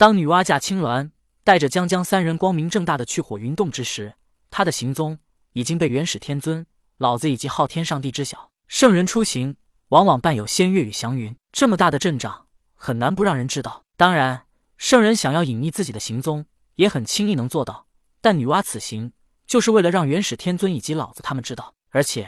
当女娲驾青鸾带着江江三人光明正大的去火云洞之时，他的行踪已经被元始天尊、老子以及昊天上帝知晓。圣人出行往往伴有仙乐与祥云，这么大的阵仗很难不让人知道。当然，圣人想要隐匿自己的行踪，也很轻易能做到。但女娲此行就是为了让元始天尊以及老子他们知道，而且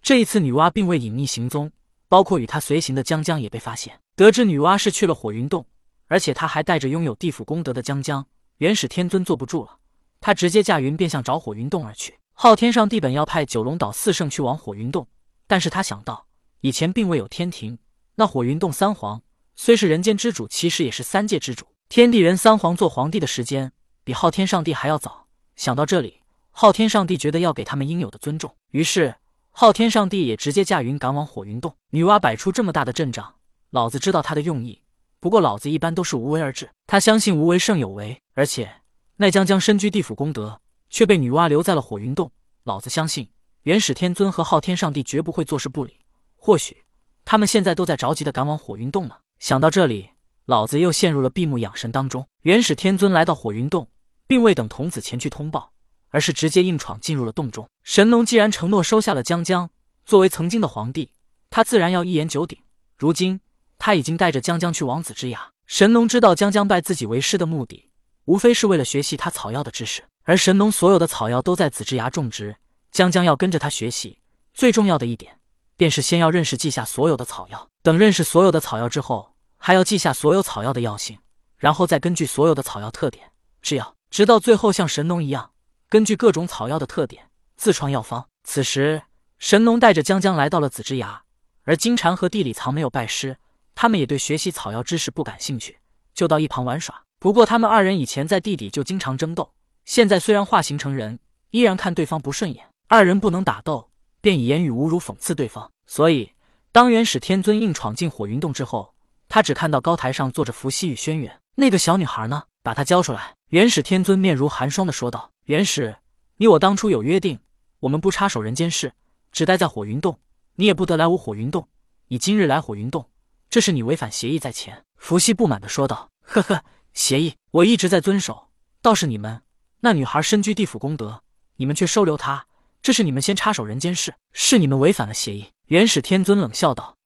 这一次女娲并未隐匿行踪，包括与她随行的江江也被发现。得知女娲是去了火云洞，而且他还带着拥有地府功德的江江，元始天尊坐不住了，他直接驾云便向着火云洞而去。昊天上帝本要派九龙岛四圣去往火云洞。但是他想到，以前并未有天庭，那火云洞三皇虽是人间之主，其实也是三界之主。天地人三皇做皇帝的时间比昊天上帝还要早。想到这里，昊天上帝觉得要给他们应有的尊重，于是昊天上帝也直接驾云赶往火云洞。女娲摆出这么大的阵仗，老子知道他的用意。不过老子一般都是无为而治，他相信无为胜有为，而且奈江江身居地府功德，却被女娲留在了火云洞。老子相信。元始天尊和昊天上帝绝不会坐视不理，或许他们现在都在着急的赶往火云洞呢。想到这里，老子又陷入了闭目养神当中。元始天尊来到火云洞，并未等童子前去通报，而是直接硬闯进入了洞中。神农既然承诺收下了江江，作为曾经的皇帝，他自然要一言九鼎。如今他已经带着江江去往子之崖。神农知道江江拜自己为师的目的，无非是为了学习他草药的知识，而神农所有的草药都在子之崖种植。江江要跟着他学习，最重要的一点便是先要认识记下所有的草药。等认识所有的草药之后，还要记下所有草药的药性，然后再根据所有的草药特点制药，直到最后像神农一样，根据各种草药的特点自创药方。此时，神农带着江江来到了紫之崖，而金蝉和地里藏没有拜师，他们也对学习草药知识不感兴趣，就到一旁玩耍。不过，他们二人以前在地底就经常争斗，现在虽然化形成人，依然看对方不顺眼。二人不能打斗，便以言语侮辱讽刺对方。所以，当元始天尊硬闯进火云洞之后，他只看到高台上坐着伏羲与轩辕。那个小女孩呢？把她交出来！元始天尊面如寒霜的说道：“元始，你我当初有约定，我们不插手人间事，只待在火云洞。你也不得来我火云洞。你今日来火云洞，这是你违反协议在前。”伏羲不满的说道：“呵呵，协议我一直在遵守，倒是你们，那女孩身居地府功德，你们却收留她。”这是你们先插手人间事，是你们违反了协议。元始天尊冷笑道：“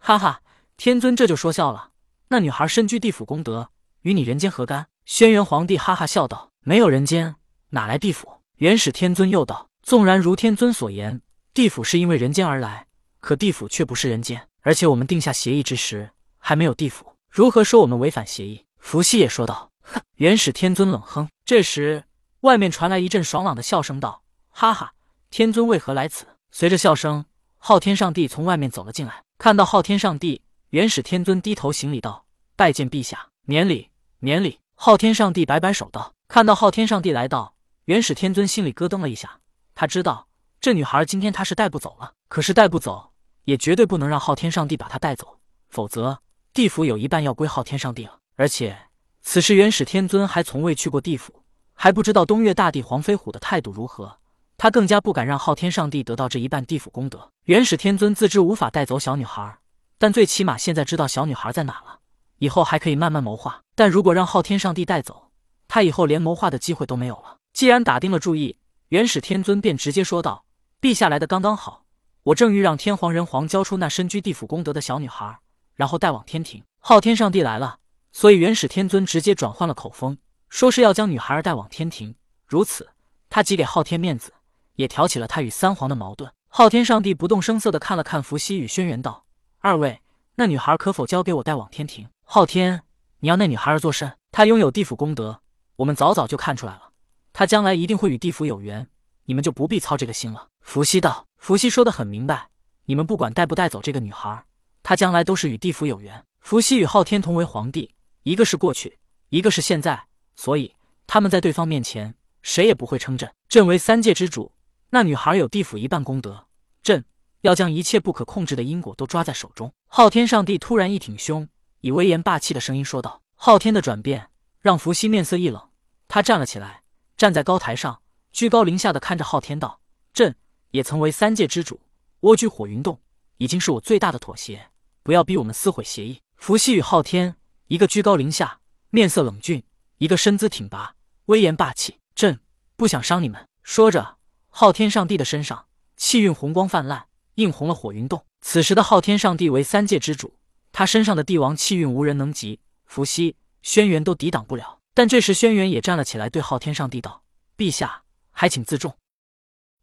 哈哈，天尊这就说笑了。那女孩身居地府功德，与你人间何干？”轩辕皇帝哈哈笑道：“没有人间，哪来地府？”元始天尊又道：“纵然如天尊所言，地府是因为人间而来，可地府却不是人间，而且我们定下协议之时还没有地府，如何说我们违反协议？”伏羲也说道：“哼！”元始天尊冷哼。这时，外面传来一阵爽朗的笑声，道。哈哈，天尊为何来此？随着笑声，昊天上帝从外面走了进来。看到昊天上帝，元始天尊低头行礼道：“拜见陛下，免礼，免礼。”昊天上帝摆摆手道：“看到昊天上帝来到，元始天尊心里咯噔了一下。他知道这女孩今天他是带不走了，可是带不走，也绝对不能让昊天上帝把她带走，否则地府有一半要归昊天上帝了。而且此时元始天尊还从未去过地府，还不知道东岳大帝黄飞虎的态度如何。”他更加不敢让昊天上帝得到这一半地府功德。元始天尊自知无法带走小女孩，但最起码现在知道小女孩在哪了，以后还可以慢慢谋划。但如果让昊天上帝带走，他以后连谋划的机会都没有了。既然打定了主意，元始天尊便直接说道：“陛下来的刚刚好，我正欲让天皇人皇交出那身居地府功德的小女孩，然后带往天庭。昊天上帝来了，所以元始天尊直接转换了口风，说是要将女孩儿带往天庭。如此，他既给昊天面子。”也挑起了他与三皇的矛盾。昊天上帝不动声色的看了看伏羲与轩辕，道：“二位，那女孩可否交给我带往天庭？”昊天，你要那女孩儿做甚？她拥有地府功德，我们早早就看出来了，她将来一定会与地府有缘，你们就不必操这个心了。伏羲道：“伏羲说的很明白，你们不管带不带走这个女孩，她将来都是与地府有缘。伏羲与昊天同为皇帝，一个是过去，一个是现在，所以他们在对方面前，谁也不会称朕。朕为三界之主。”那女孩有地府一半功德，朕要将一切不可控制的因果都抓在手中。昊天上帝突然一挺胸，以威严霸气的声音说道：“昊天的转变让伏羲面色一冷，他站了起来，站在高台上，居高临下的看着昊天道：‘朕也曾为三界之主，蜗居火云洞，已经是我最大的妥协，不要逼我们撕毁协议。’伏羲与昊天，一个居高临下，面色冷峻，一个身姿挺拔，威严霸气。朕不想伤你们。说着，昊天上帝的身上气运红光泛滥，映红了火云洞。此时的昊天上帝为三界之主，他身上的帝王气运无人能及，伏羲、轩辕都抵挡不了。但这时轩辕也站了起来，对昊天上帝道：“陛下，还请自重。”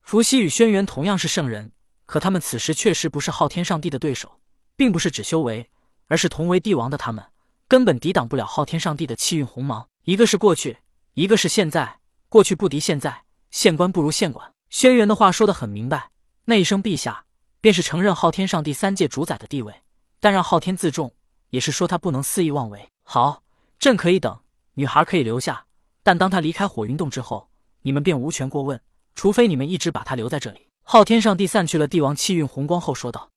伏羲与轩辕同样是圣人，可他们此时确实不是昊天上帝的对手，并不是只修为，而是同为帝王的他们根本抵挡不了昊天上帝的气运鸿芒。一个是过去，一个是现在。过去不敌现在，县官不如县管。轩辕的话说得很明白，那一声陛下。便是承认昊天上帝三界主宰的地位，但让昊天自重，也是说他不能肆意妄为。好，朕可以等，女孩可以留下，但当他离开火云洞之后，你们便无权过问，除非你们一直把他留在这里。昊天上帝散去了帝王气运红光后说道。